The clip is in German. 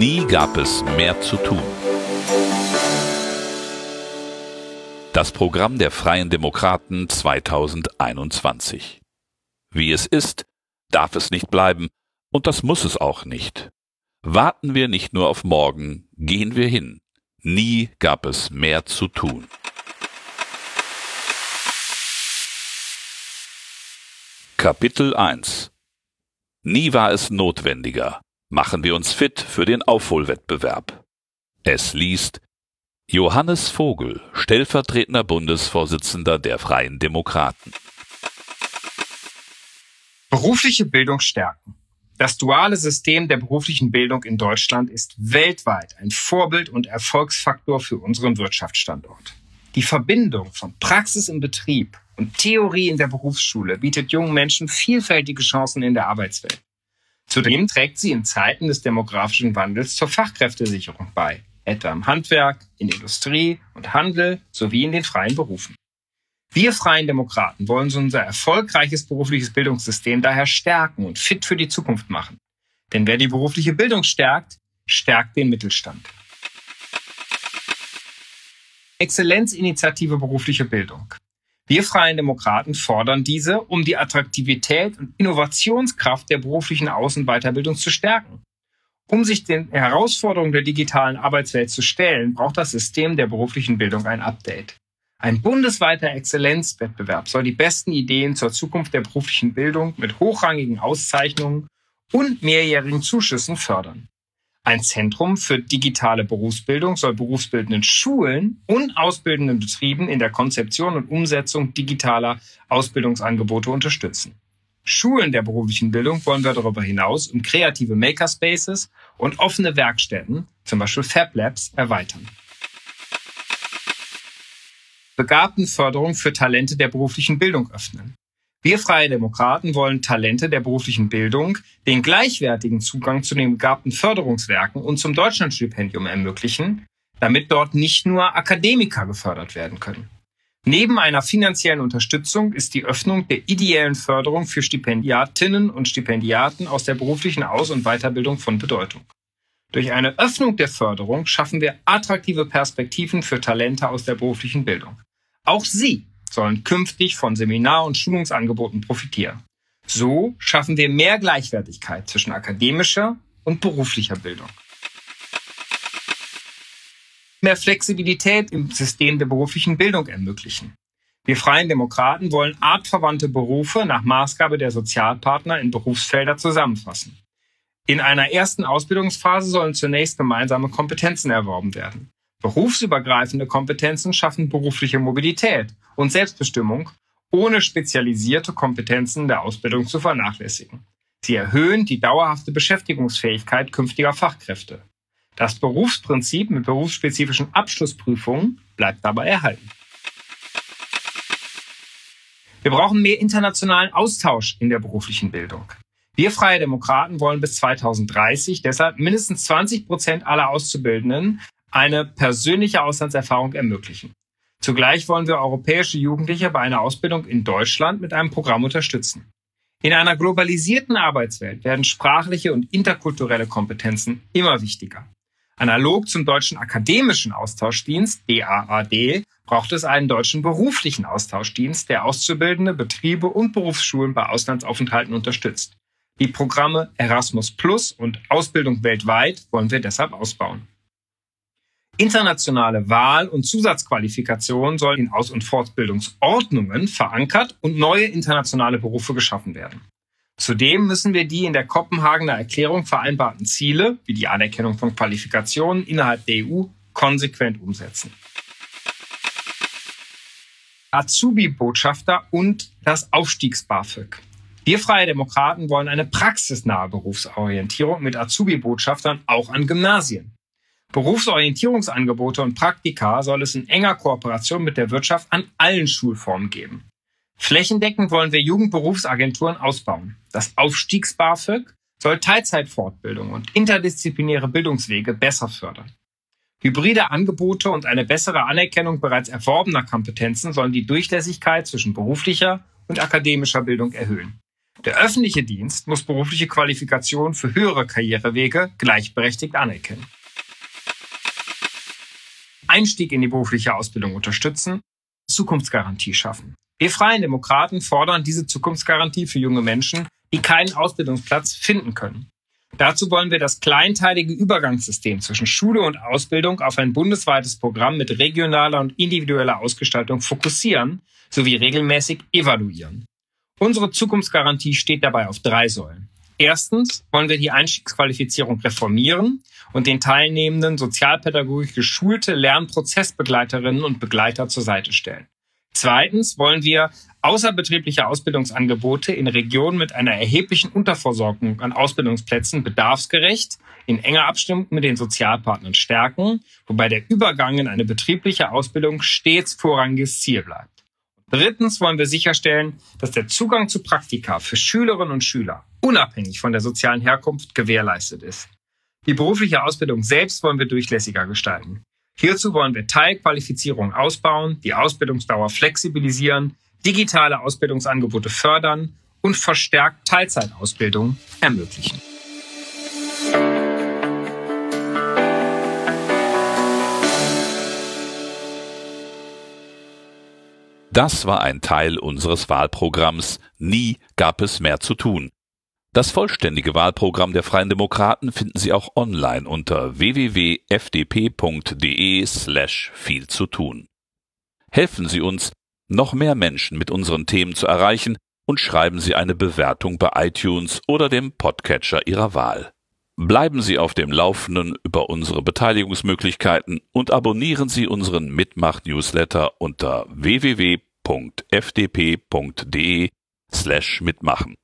Nie gab es mehr zu tun. Das Programm der Freien Demokraten 2021. Wie es ist, darf es nicht bleiben, und das muss es auch nicht. Warten wir nicht nur auf morgen, gehen wir hin. Nie gab es mehr zu tun. Kapitel 1 Nie war es notwendiger. Machen wir uns fit für den Aufholwettbewerb. Es liest Johannes Vogel, stellvertretender Bundesvorsitzender der Freien Demokraten. Berufliche Bildung stärken. Das duale System der beruflichen Bildung in Deutschland ist weltweit ein Vorbild und Erfolgsfaktor für unseren Wirtschaftsstandort. Die Verbindung von Praxis im Betrieb und Theorie in der Berufsschule bietet jungen Menschen vielfältige Chancen in der Arbeitswelt. Zudem trägt sie in Zeiten des demografischen Wandels zur Fachkräftesicherung bei, etwa im Handwerk, in Industrie und Handel sowie in den freien Berufen. Wir Freien Demokraten wollen unser erfolgreiches berufliches Bildungssystem daher stärken und fit für die Zukunft machen. Denn wer die berufliche Bildung stärkt, stärkt den Mittelstand. Exzellenzinitiative berufliche Bildung. Wir Freien Demokraten fordern diese, um die Attraktivität und Innovationskraft der beruflichen Außen- und Weiterbildung zu stärken. Um sich den Herausforderungen der digitalen Arbeitswelt zu stellen, braucht das System der beruflichen Bildung ein Update. Ein bundesweiter Exzellenzwettbewerb soll die besten Ideen zur Zukunft der beruflichen Bildung mit hochrangigen Auszeichnungen und mehrjährigen Zuschüssen fördern. Ein Zentrum für digitale Berufsbildung soll berufsbildenden Schulen und ausbildenden Betrieben in der Konzeption und Umsetzung digitaler Ausbildungsangebote unterstützen. Schulen der beruflichen Bildung wollen wir darüber hinaus um kreative Makerspaces und offene Werkstätten, zum Beispiel Fab Labs, erweitern. Begabtenförderung für Talente der beruflichen Bildung öffnen. Wir Freie Demokraten wollen Talente der beruflichen Bildung den gleichwertigen Zugang zu den begabten Förderungswerken und zum Deutschlandstipendium ermöglichen, damit dort nicht nur Akademiker gefördert werden können. Neben einer finanziellen Unterstützung ist die Öffnung der ideellen Förderung für Stipendiatinnen und Stipendiaten aus der beruflichen Aus- und Weiterbildung von Bedeutung. Durch eine Öffnung der Förderung schaffen wir attraktive Perspektiven für Talente aus der beruflichen Bildung. Auch sie sollen künftig von Seminar- und Schulungsangeboten profitieren. So schaffen wir mehr Gleichwertigkeit zwischen akademischer und beruflicher Bildung. Mehr Flexibilität im System der beruflichen Bildung ermöglichen. Wir Freien Demokraten wollen artverwandte Berufe nach Maßgabe der Sozialpartner in Berufsfelder zusammenfassen. In einer ersten Ausbildungsphase sollen zunächst gemeinsame Kompetenzen erworben werden. Berufsübergreifende Kompetenzen schaffen berufliche Mobilität und Selbstbestimmung, ohne spezialisierte Kompetenzen der Ausbildung zu vernachlässigen. Sie erhöhen die dauerhafte Beschäftigungsfähigkeit künftiger Fachkräfte. Das Berufsprinzip mit berufsspezifischen Abschlussprüfungen bleibt dabei erhalten. Wir brauchen mehr internationalen Austausch in der beruflichen Bildung. Wir Freie Demokraten wollen bis 2030 deshalb mindestens 20 Prozent aller Auszubildenden eine persönliche Auslandserfahrung ermöglichen. Zugleich wollen wir europäische Jugendliche bei einer Ausbildung in Deutschland mit einem Programm unterstützen. In einer globalisierten Arbeitswelt werden sprachliche und interkulturelle Kompetenzen immer wichtiger. Analog zum deutschen akademischen Austauschdienst, DAAD, braucht es einen deutschen beruflichen Austauschdienst, der Auszubildende, Betriebe und Berufsschulen bei Auslandsaufenthalten unterstützt. Die Programme Erasmus Plus und Ausbildung weltweit wollen wir deshalb ausbauen. Internationale Wahl- und Zusatzqualifikationen sollen in Aus- und Fortbildungsordnungen verankert und neue internationale Berufe geschaffen werden. Zudem müssen wir die in der Kopenhagener Erklärung vereinbarten Ziele, wie die Anerkennung von Qualifikationen innerhalb der EU, konsequent umsetzen. Azubi-Botschafter und das Aufstiegs-BAföG. Wir Freie Demokraten wollen eine praxisnahe Berufsorientierung mit Azubi-Botschaftern auch an Gymnasien. Berufsorientierungsangebote und Praktika soll es in enger Kooperation mit der Wirtschaft an allen Schulformen geben. Flächendeckend wollen wir Jugendberufsagenturen ausbauen. Das Aufstiegs-BAföG soll Teilzeitfortbildung und interdisziplinäre Bildungswege besser fördern. Hybride Angebote und eine bessere Anerkennung bereits erworbener Kompetenzen sollen die Durchlässigkeit zwischen beruflicher und akademischer Bildung erhöhen. Der öffentliche Dienst muss berufliche Qualifikation für höhere Karrierewege gleichberechtigt anerkennen. Einstieg in die berufliche Ausbildung unterstützen, Zukunftsgarantie schaffen. Wir Freien Demokraten fordern diese Zukunftsgarantie für junge Menschen, die keinen Ausbildungsplatz finden können. Dazu wollen wir das kleinteilige Übergangssystem zwischen Schule und Ausbildung auf ein bundesweites Programm mit regionaler und individueller Ausgestaltung fokussieren sowie regelmäßig evaluieren. Unsere Zukunftsgarantie steht dabei auf drei Säulen. Erstens wollen wir die Einstiegsqualifizierung reformieren und den Teilnehmenden sozialpädagogisch geschulte Lernprozessbegleiterinnen und Begleiter zur Seite stellen. Zweitens wollen wir außerbetriebliche Ausbildungsangebote in Regionen mit einer erheblichen Unterversorgung an Ausbildungsplätzen bedarfsgerecht in enger Abstimmung mit den Sozialpartnern stärken, wobei der Übergang in eine betriebliche Ausbildung stets vorrangiges Ziel bleibt. Drittens wollen wir sicherstellen, dass der Zugang zu Praktika für Schülerinnen und Schüler unabhängig von der sozialen Herkunft gewährleistet ist. Die berufliche Ausbildung selbst wollen wir durchlässiger gestalten. Hierzu wollen wir Teilqualifizierung ausbauen, die Ausbildungsdauer flexibilisieren, digitale Ausbildungsangebote fördern und verstärkt Teilzeitausbildung ermöglichen. Das war ein Teil unseres Wahlprogramms Nie gab es mehr zu tun. Das vollständige Wahlprogramm der Freien Demokraten finden Sie auch online unter www.fdp.de slash viel zu tun. Helfen Sie uns, noch mehr Menschen mit unseren Themen zu erreichen und schreiben Sie eine Bewertung bei iTunes oder dem Podcatcher Ihrer Wahl. Bleiben Sie auf dem Laufenden über unsere Beteiligungsmöglichkeiten und abonnieren Sie unseren Mitmach-Newsletter unter www.fdp.de slash mitmachen.